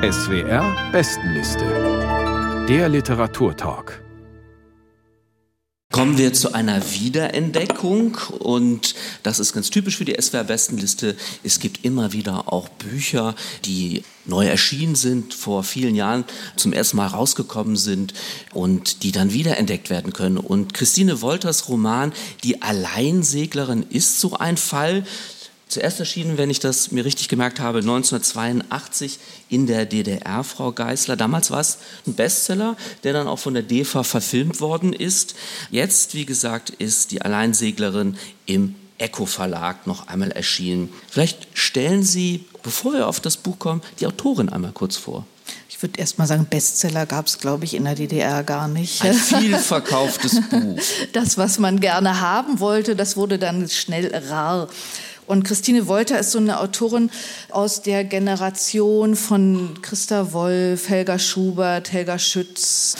SWR Bestenliste. Der Literaturtalk. Kommen wir zu einer Wiederentdeckung und das ist ganz typisch für die SWR Bestenliste. Es gibt immer wieder auch Bücher, die neu erschienen sind, vor vielen Jahren zum ersten Mal rausgekommen sind und die dann wiederentdeckt werden können. Und Christine Wolters Roman Die Alleinseglerin ist so ein Fall. Zuerst erschienen, wenn ich das mir richtig gemerkt habe, 1982 in der DDR, Frau Geißler. Damals war es ein Bestseller, der dann auch von der DEFA verfilmt worden ist. Jetzt, wie gesagt, ist die Alleinseglerin im Echo Verlag noch einmal erschienen. Vielleicht stellen Sie, bevor wir auf das Buch kommen, die Autorin einmal kurz vor. Ich würde erst mal sagen, Bestseller gab es, glaube ich, in der DDR gar nicht. Ein viel verkauftes Buch. Das, was man gerne haben wollte, das wurde dann schnell rar. Und Christine Wolter ist so eine Autorin aus der Generation von Christa Wolf, Helga Schubert, Helga Schütz,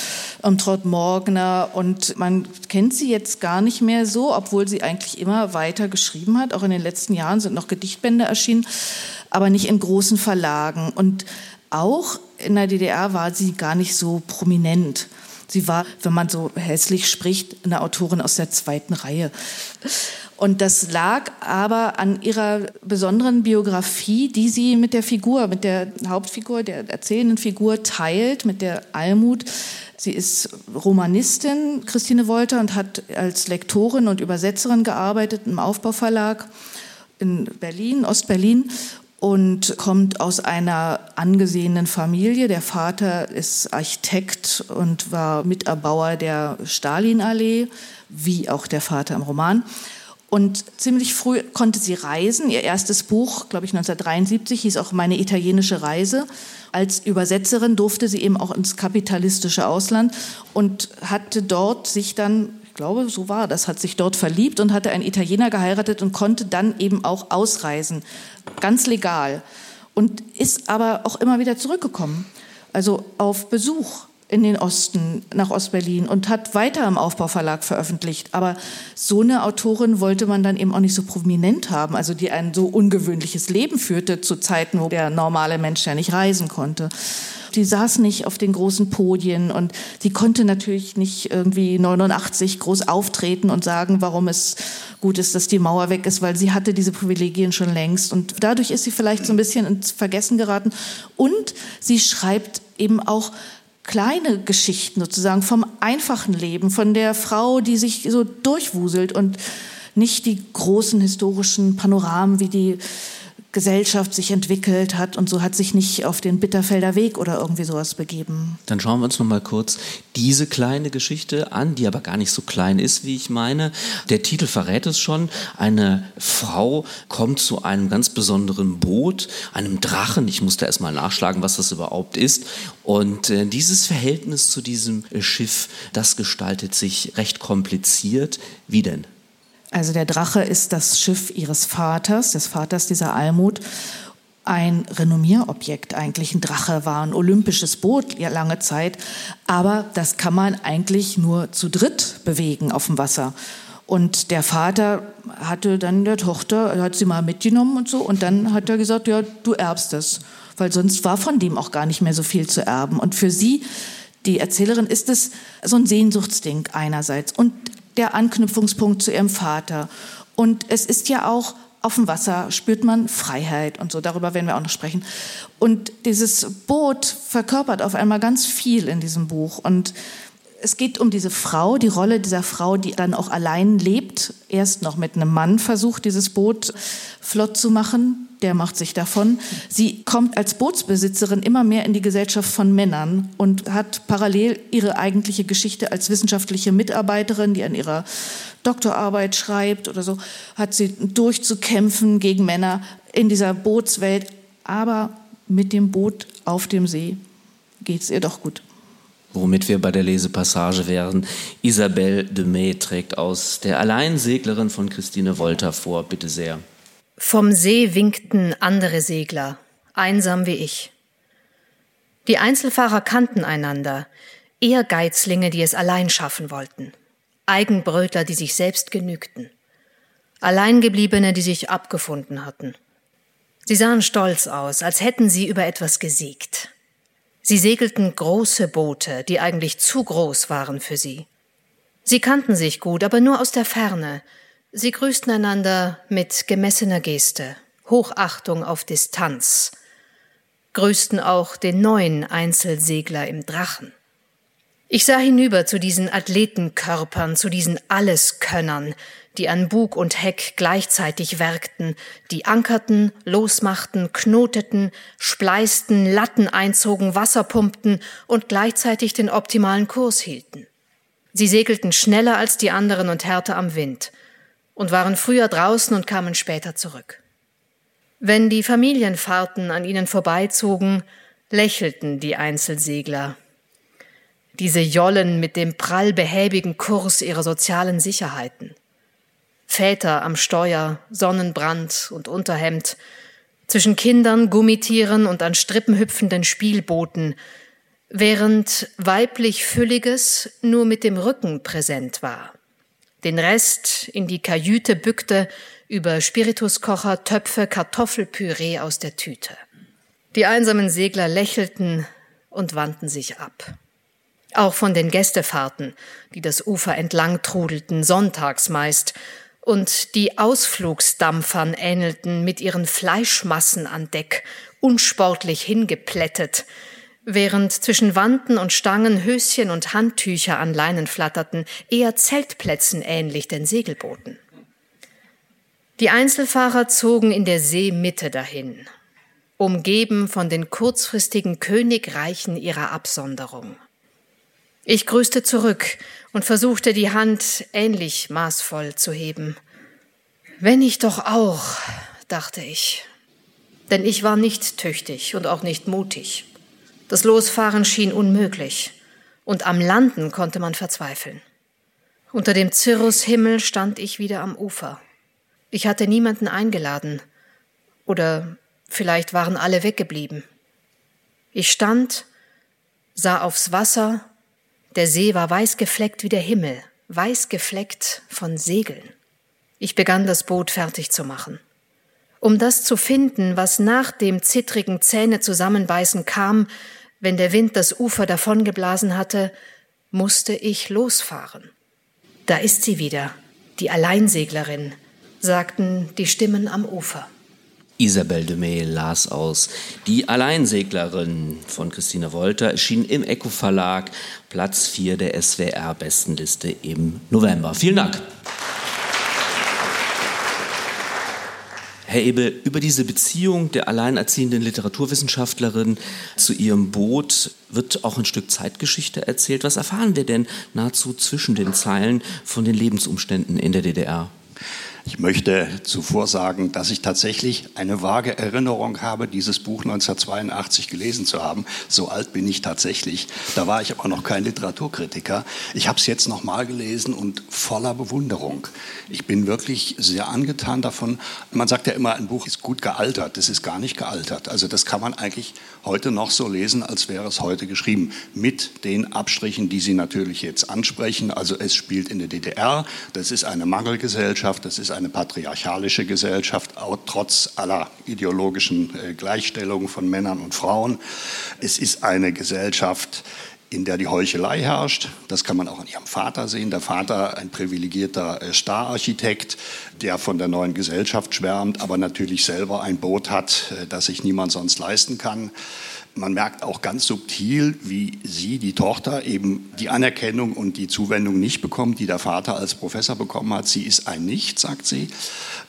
Traut Morgner. Und man kennt sie jetzt gar nicht mehr so, obwohl sie eigentlich immer weiter geschrieben hat. Auch in den letzten Jahren sind noch Gedichtbände erschienen, aber nicht in großen Verlagen. Und auch in der DDR war sie gar nicht so prominent. Sie war, wenn man so hässlich spricht, eine Autorin aus der zweiten Reihe. Und das lag aber an ihrer besonderen Biografie, die sie mit der Figur, mit der Hauptfigur, der erzählenden Figur teilt, mit der Almut. Sie ist Romanistin, Christine Wolter, und hat als Lektorin und Übersetzerin gearbeitet im Aufbauverlag in Berlin, Ostberlin und kommt aus einer angesehenen Familie. Der Vater ist Architekt und war Miterbauer der Stalinallee, wie auch der Vater im Roman. Und ziemlich früh konnte sie reisen. Ihr erstes Buch, glaube ich 1973, hieß auch Meine italienische Reise. Als Übersetzerin durfte sie eben auch ins kapitalistische Ausland und hatte dort sich dann, ich glaube, so war das, hat sich dort verliebt und hatte einen Italiener geheiratet und konnte dann eben auch ausreisen. Ganz legal. Und ist aber auch immer wieder zurückgekommen. Also auf Besuch in den Osten, nach Ostberlin und hat weiter im Aufbauverlag veröffentlicht. Aber so eine Autorin wollte man dann eben auch nicht so prominent haben, also die ein so ungewöhnliches Leben führte zu Zeiten, wo der normale Mensch ja nicht reisen konnte. Die saß nicht auf den großen Podien und sie konnte natürlich nicht irgendwie 89 groß auftreten und sagen, warum es gut ist, dass die Mauer weg ist, weil sie hatte diese Privilegien schon längst. Und dadurch ist sie vielleicht so ein bisschen ins Vergessen geraten. Und sie schreibt eben auch kleine Geschichten sozusagen vom einfachen Leben, von der Frau, die sich so durchwuselt und nicht die großen historischen Panoramen wie die Gesellschaft sich entwickelt hat und so hat sich nicht auf den Bitterfelder Weg oder irgendwie sowas begeben. Dann schauen wir uns noch mal kurz diese kleine Geschichte an, die aber gar nicht so klein ist, wie ich meine. Der Titel verrät es schon. Eine Frau kommt zu einem ganz besonderen Boot, einem Drachen. Ich musste erst mal nachschlagen, was das überhaupt ist. Und äh, dieses Verhältnis zu diesem Schiff, das gestaltet sich recht kompliziert. Wie denn? Also der Drache ist das Schiff ihres Vaters, des Vaters dieser Almut. Ein Renommierobjekt eigentlich. Ein Drache war ein olympisches Boot ja, lange Zeit. Aber das kann man eigentlich nur zu dritt bewegen auf dem Wasser. Und der Vater hatte dann der Tochter, hat sie mal mitgenommen und so. Und dann hat er gesagt, ja, du erbst es. Weil sonst war von dem auch gar nicht mehr so viel zu erben. Und für sie, die Erzählerin, ist es so ein Sehnsuchtsding einerseits. Und der Anknüpfungspunkt zu ihrem Vater. Und es ist ja auch auf dem Wasser spürt man Freiheit und so. Darüber werden wir auch noch sprechen. Und dieses Boot verkörpert auf einmal ganz viel in diesem Buch. Und es geht um diese Frau, die Rolle dieser Frau, die dann auch allein lebt, erst noch mit einem Mann versucht, dieses Boot flott zu machen, der macht sich davon. Sie kommt als Bootsbesitzerin immer mehr in die Gesellschaft von Männern und hat parallel ihre eigentliche Geschichte als wissenschaftliche Mitarbeiterin, die an ihrer Doktorarbeit schreibt oder so, hat sie durchzukämpfen gegen Männer in dieser Bootswelt. Aber mit dem Boot auf dem See geht es ihr doch gut. Womit wir bei der Lesepassage wären. Isabelle de May trägt aus Der Alleinseglerin von Christine Wolter vor. Bitte sehr. Vom See winkten andere Segler, einsam wie ich. Die Einzelfahrer kannten einander, Ehrgeizlinge, die es allein schaffen wollten, Eigenbrötler, die sich selbst genügten, Alleingebliebene, die sich abgefunden hatten. Sie sahen stolz aus, als hätten sie über etwas gesiegt. Sie segelten große Boote, die eigentlich zu groß waren für sie. Sie kannten sich gut, aber nur aus der Ferne. Sie grüßten einander mit gemessener Geste, Hochachtung auf Distanz, grüßten auch den neuen Einzelsegler im Drachen. Ich sah hinüber zu diesen Athletenkörpern, zu diesen Alleskönnern, die an Bug und Heck gleichzeitig werkten, die ankerten, losmachten, knoteten, spleisten, Latten einzogen, Wasser pumpten und gleichzeitig den optimalen Kurs hielten. Sie segelten schneller als die anderen und härter am Wind und waren früher draußen und kamen später zurück. Wenn die Familienfahrten an ihnen vorbeizogen, lächelten die Einzelsegler diese Jollen mit dem prallbehäbigen Kurs ihrer sozialen Sicherheiten. Väter am Steuer, Sonnenbrand und Unterhemd, zwischen Kindern, Gummitieren und an Strippen hüpfenden Spielbooten, während weiblich Fülliges nur mit dem Rücken präsent war. Den Rest in die Kajüte bückte über Spirituskocher, Töpfe, Kartoffelpüree aus der Tüte. Die einsamen Segler lächelten und wandten sich ab. Auch von den Gästefahrten, die das Ufer entlang trudelten, sonntags meist, und die Ausflugsdampfern ähnelten mit ihren Fleischmassen an Deck, unsportlich hingeplättet, während zwischen Wanden und Stangen Höschen und Handtücher an Leinen flatterten, eher Zeltplätzen ähnlich den Segelbooten. Die Einzelfahrer zogen in der Seemitte dahin, umgeben von den kurzfristigen Königreichen ihrer Absonderung. Ich grüßte zurück und versuchte die Hand ähnlich maßvoll zu heben. Wenn ich doch auch, dachte ich. Denn ich war nicht tüchtig und auch nicht mutig. Das Losfahren schien unmöglich, und am Landen konnte man verzweifeln. Unter dem Cirrushimmel stand ich wieder am Ufer. Ich hatte niemanden eingeladen, oder vielleicht waren alle weggeblieben. Ich stand, sah aufs Wasser der See war weiß gefleckt wie der Himmel, weiß gefleckt von Segeln. Ich begann das Boot fertig zu machen. Um das zu finden, was nach dem zittrigen Zähne zusammenbeißen kam, wenn der Wind das Ufer davongeblasen hatte, musste ich losfahren. Da ist sie wieder, die Alleinseglerin, sagten die Stimmen am Ufer. Isabelle de May las aus Die Alleinseglerin von Christina Wolter, erschien im Eco Verlag, Platz 4 der SWR-Bestenliste im November. Vielen Dank. Herr Ebel, über diese Beziehung der alleinerziehenden Literaturwissenschaftlerin zu ihrem Boot wird auch ein Stück Zeitgeschichte erzählt. Was erfahren wir denn nahezu zwischen den Zeilen von den Lebensumständen in der DDR? Ich möchte zuvor sagen, dass ich tatsächlich eine vage Erinnerung habe, dieses Buch 1982 gelesen zu haben. So alt bin ich tatsächlich. Da war ich aber noch kein Literaturkritiker. Ich habe es jetzt nochmal gelesen und voller Bewunderung. Ich bin wirklich sehr angetan davon. Man sagt ja immer, ein Buch ist gut gealtert. Das ist gar nicht gealtert. Also das kann man eigentlich heute noch so lesen, als wäre es heute geschrieben. Mit den Abstrichen, die Sie natürlich jetzt ansprechen. Also es spielt in der DDR. Das ist eine Mangelgesellschaft. Das ist eine patriarchalische Gesellschaft, trotz aller ideologischen äh, Gleichstellung von Männern und Frauen. Es ist eine Gesellschaft, in der die Heuchelei herrscht. Das kann man auch an ihrem Vater sehen. Der Vater, ein privilegierter äh, Stararchitekt, der von der neuen Gesellschaft schwärmt, aber natürlich selber ein Boot hat, äh, das sich niemand sonst leisten kann man merkt auch ganz subtil, wie sie, die Tochter, eben die Anerkennung und die Zuwendung nicht bekommt, die der Vater als Professor bekommen hat. Sie ist ein Nicht, sagt sie.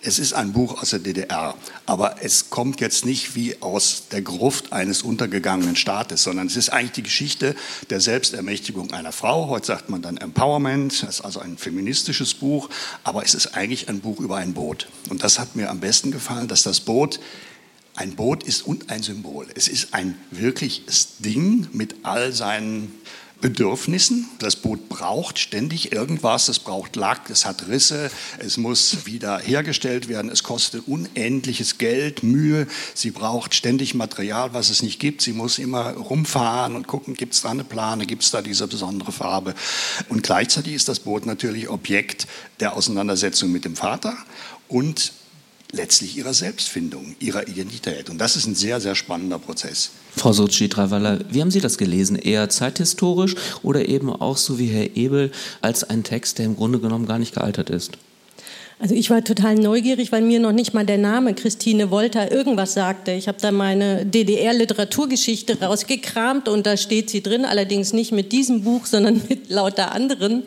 Es ist ein Buch aus der DDR, aber es kommt jetzt nicht wie aus der Gruft eines untergegangenen Staates, sondern es ist eigentlich die Geschichte der Selbstermächtigung einer Frau. Heute sagt man dann Empowerment, es ist also ein feministisches Buch, aber es ist eigentlich ein Buch über ein Boot. Und das hat mir am besten gefallen, dass das Boot ein Boot ist und ein Symbol. Es ist ein wirkliches Ding mit all seinen Bedürfnissen. Das Boot braucht ständig irgendwas. Es braucht Lack, es hat Risse, es muss wieder hergestellt werden. Es kostet unendliches Geld, Mühe. Sie braucht ständig Material, was es nicht gibt. Sie muss immer rumfahren und gucken, gibt es da eine Plane, gibt es da diese besondere Farbe. Und gleichzeitig ist das Boot natürlich Objekt der Auseinandersetzung mit dem Vater und letztlich ihrer Selbstfindung, ihrer Identität. Und das ist ein sehr, sehr spannender Prozess. Frau Sochi-Travalla, wie haben Sie das gelesen? Eher zeithistorisch oder eben auch so wie Herr Ebel als ein Text, der im Grunde genommen gar nicht gealtert ist? Also ich war total neugierig, weil mir noch nicht mal der Name Christine Wolter irgendwas sagte. Ich habe da meine DDR-Literaturgeschichte rausgekramt und da steht sie drin, allerdings nicht mit diesem Buch, sondern mit lauter anderen.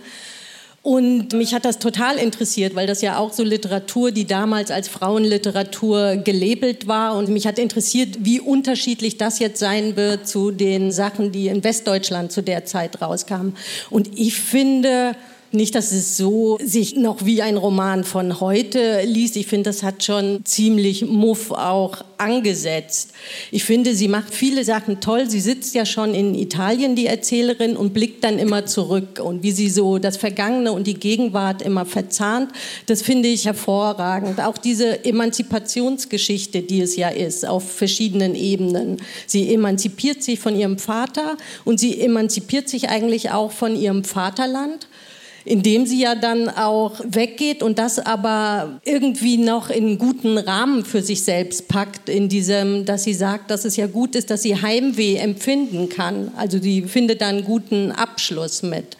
Und mich hat das total interessiert, weil das ja auch so Literatur, die damals als Frauenliteratur gelabelt war. Und mich hat interessiert, wie unterschiedlich das jetzt sein wird zu den Sachen, die in Westdeutschland zu der Zeit rauskamen. Und ich finde, nicht, dass es so sich noch wie ein Roman von heute liest. Ich finde, das hat schon ziemlich Muff auch angesetzt. Ich finde, sie macht viele Sachen toll. Sie sitzt ja schon in Italien, die Erzählerin, und blickt dann immer zurück. Und wie sie so das Vergangene und die Gegenwart immer verzahnt, das finde ich hervorragend. Auch diese Emanzipationsgeschichte, die es ja ist, auf verschiedenen Ebenen. Sie emanzipiert sich von ihrem Vater und sie emanzipiert sich eigentlich auch von ihrem Vaterland indem sie ja dann auch weggeht und das aber irgendwie noch in guten Rahmen für sich selbst packt, in diesem, dass sie sagt, dass es ja gut ist, dass sie Heimweh empfinden kann. Also sie findet da einen guten Abschluss mit.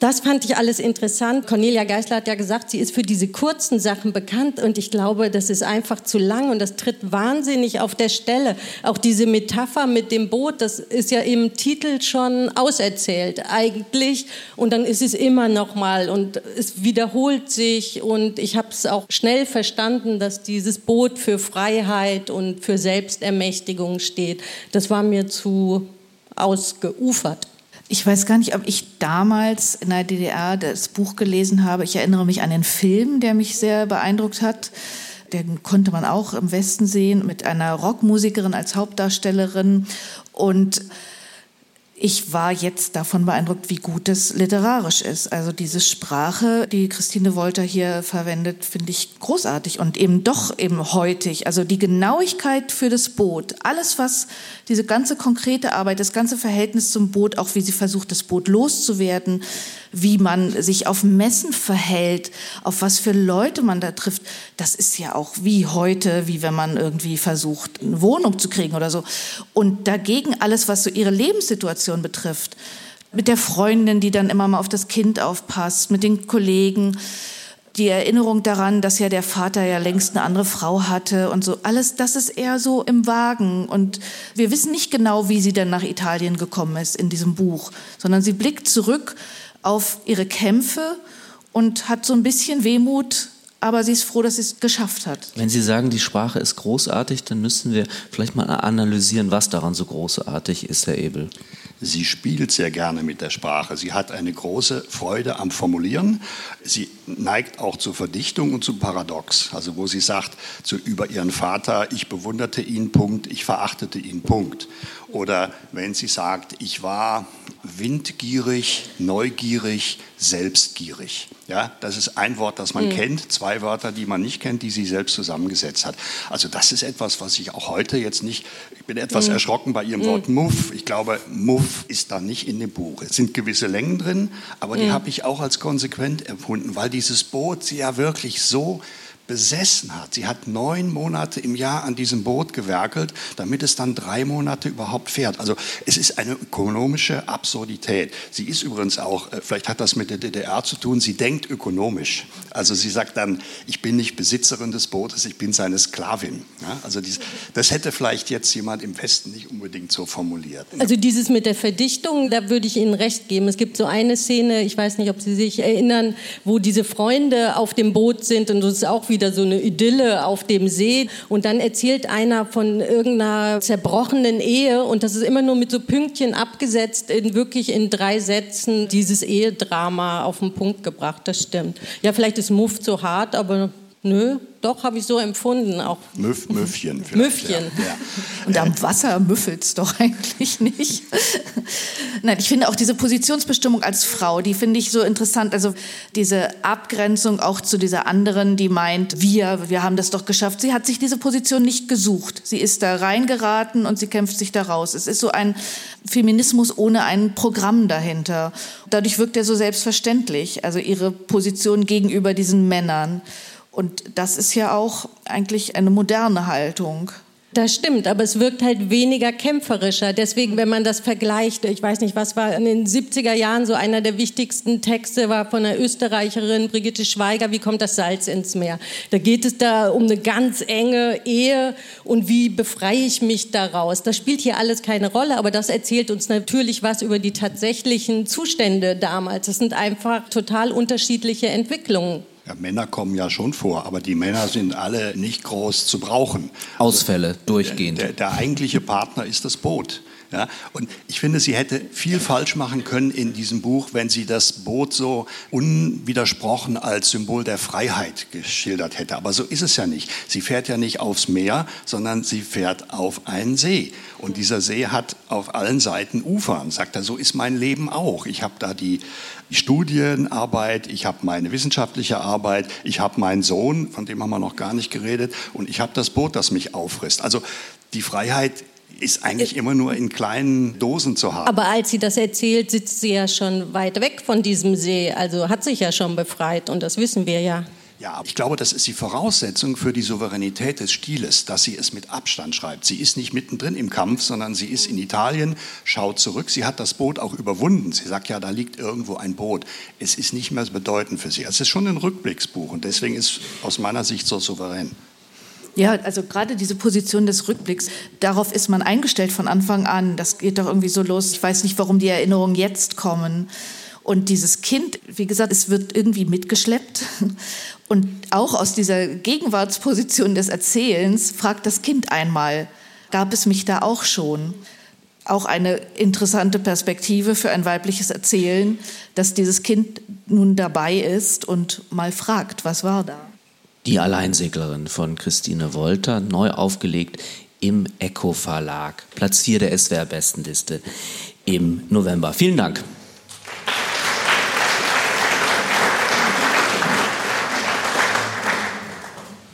Das fand ich alles interessant. Cornelia Geisler hat ja gesagt, sie ist für diese kurzen Sachen bekannt und ich glaube, das ist einfach zu lang und das tritt wahnsinnig auf der Stelle. Auch diese Metapher mit dem Boot, das ist ja im Titel schon auserzählt eigentlich und dann ist es immer noch mal und es wiederholt sich und ich habe es auch schnell verstanden, dass dieses Boot für Freiheit und für Selbstermächtigung steht. Das war mir zu ausgeufert. Ich weiß gar nicht, ob ich damals in der DDR das Buch gelesen habe. Ich erinnere mich an den Film, der mich sehr beeindruckt hat. Den konnte man auch im Westen sehen mit einer Rockmusikerin als Hauptdarstellerin. Und ich war jetzt davon beeindruckt, wie gut es literarisch ist. Also diese Sprache, die Christine Wolter hier verwendet, finde ich großartig und eben doch eben heutig. Also die Genauigkeit für das Boot, alles was diese ganze konkrete Arbeit, das ganze Verhältnis zum Boot, auch wie sie versucht, das Boot loszuwerden, wie man sich auf Messen verhält, auf was für Leute man da trifft, das ist ja auch wie heute, wie wenn man irgendwie versucht, eine Wohnung zu kriegen oder so. Und dagegen alles, was so ihre Lebenssituation betrifft, mit der Freundin, die dann immer mal auf das Kind aufpasst, mit den Kollegen, die Erinnerung daran, dass ja der Vater ja längst eine andere Frau hatte und so. Alles das ist eher so im Wagen. Und wir wissen nicht genau, wie sie dann nach Italien gekommen ist in diesem Buch, sondern sie blickt zurück auf ihre Kämpfe und hat so ein bisschen Wehmut, aber sie ist froh, dass sie es geschafft hat. Wenn Sie sagen, die Sprache ist großartig, dann müssen wir vielleicht mal analysieren, was daran so großartig ist, Herr Ebel. Sie spielt sehr gerne mit der Sprache. Sie hat eine große Freude am Formulieren. Sie neigt auch zur Verdichtung und zum Paradox. Also wo sie sagt zu, über ihren Vater, ich bewunderte ihn, Punkt, ich verachtete ihn, Punkt. Oder wenn sie sagt, ich war windgierig, neugierig, selbstgierig. Ja, das ist ein Wort, das man mhm. kennt, zwei Wörter, die man nicht kennt, die sie selbst zusammengesetzt hat. Also das ist etwas, was ich auch heute jetzt nicht, ich bin etwas mhm. erschrocken bei ihrem mhm. Wort Muff. Ich glaube, Muff ist da nicht in dem Buch. Es sind gewisse Längen drin, aber die hm. habe ich auch als konsequent empfunden, weil dieses Boot sie ja wirklich so besessen hat. Sie hat neun Monate im Jahr an diesem Boot gewerkelt, damit es dann drei Monate überhaupt fährt. Also es ist eine ökonomische Absurdität. Sie ist übrigens auch, äh, vielleicht hat das mit der DDR zu tun, sie denkt ökonomisch. Also sie sagt dann, ich bin nicht Besitzerin des Bootes, ich bin seine Sklavin. Ja, also dies, das hätte vielleicht jetzt jemand im Westen nicht unbedingt so formuliert. Also dieses mit der Verdichtung, da würde ich Ihnen recht geben. Es gibt so eine Szene, ich weiß nicht, ob Sie sich erinnern, wo diese Freunde auf dem Boot sind und das ist auch wie wieder so eine Idylle auf dem See und dann erzählt einer von irgendeiner zerbrochenen Ehe und das ist immer nur mit so Pünktchen abgesetzt, in wirklich in drei Sätzen dieses Ehedrama auf den Punkt gebracht. Das stimmt. Ja, vielleicht ist Muff zu hart, aber nö, doch, habe ich so empfunden. Auch. Müff, Müffchen. Müffchen. Ja. Ja. Und am Wasser müffelt es doch eigentlich nicht. Nein, ich finde auch diese Positionsbestimmung als Frau, die finde ich so interessant. Also diese Abgrenzung auch zu dieser anderen, die meint, wir, wir haben das doch geschafft. Sie hat sich diese Position nicht gesucht. Sie ist da reingeraten und sie kämpft sich da raus. Es ist so ein Feminismus ohne ein Programm dahinter. Dadurch wirkt er so selbstverständlich. Also ihre Position gegenüber diesen Männern. Und das ist ja auch eigentlich eine moderne Haltung. Das stimmt, aber es wirkt halt weniger kämpferischer. Deswegen, wenn man das vergleicht, ich weiß nicht, was war in den 70er Jahren so einer der wichtigsten Texte war von einer Österreicherin, Brigitte Schweiger, wie kommt das Salz ins Meer? Da geht es da um eine ganz enge Ehe und wie befreie ich mich daraus? Das spielt hier alles keine Rolle, aber das erzählt uns natürlich was über die tatsächlichen Zustände damals. Das sind einfach total unterschiedliche Entwicklungen. Ja, Männer kommen ja schon vor, aber die Männer sind alle nicht groß zu brauchen. Ausfälle durchgehend. Der, der, der eigentliche Partner ist das Boot. Ja, und ich finde, sie hätte viel falsch machen können in diesem Buch, wenn sie das Boot so unwidersprochen als Symbol der Freiheit geschildert hätte. Aber so ist es ja nicht. Sie fährt ja nicht aufs Meer, sondern sie fährt auf einen See. Und dieser See hat auf allen Seiten Ufern. Sagt er, so ist mein Leben auch. Ich habe da die Studienarbeit, ich habe meine wissenschaftliche Arbeit, ich habe meinen Sohn, von dem haben wir noch gar nicht geredet, und ich habe das Boot, das mich auffrisst. Also die Freiheit ist eigentlich immer nur in kleinen Dosen zu haben. Aber als sie das erzählt, sitzt sie ja schon weit weg von diesem See, also hat sich ja schon befreit und das wissen wir ja. Ja, ich glaube, das ist die Voraussetzung für die Souveränität des Stiles, dass sie es mit Abstand schreibt. Sie ist nicht mittendrin im Kampf, sondern sie ist in Italien, schaut zurück. Sie hat das Boot auch überwunden. Sie sagt ja, da liegt irgendwo ein Boot. Es ist nicht mehr bedeutend für sie. Es ist schon ein Rückblicksbuch und deswegen ist aus meiner Sicht so souverän. Ja, also gerade diese Position des Rückblicks, darauf ist man eingestellt von Anfang an. Das geht doch irgendwie so los. Ich weiß nicht, warum die Erinnerungen jetzt kommen. Und dieses Kind, wie gesagt, es wird irgendwie mitgeschleppt. Und auch aus dieser Gegenwartsposition des Erzählens fragt das Kind einmal, gab es mich da auch schon? Auch eine interessante Perspektive für ein weibliches Erzählen, dass dieses Kind nun dabei ist und mal fragt, was war da? Die Alleinseglerin von Christine Wolter, neu aufgelegt im Echo Verlag. Platz 4 der SWR Bestenliste im November. Vielen Dank.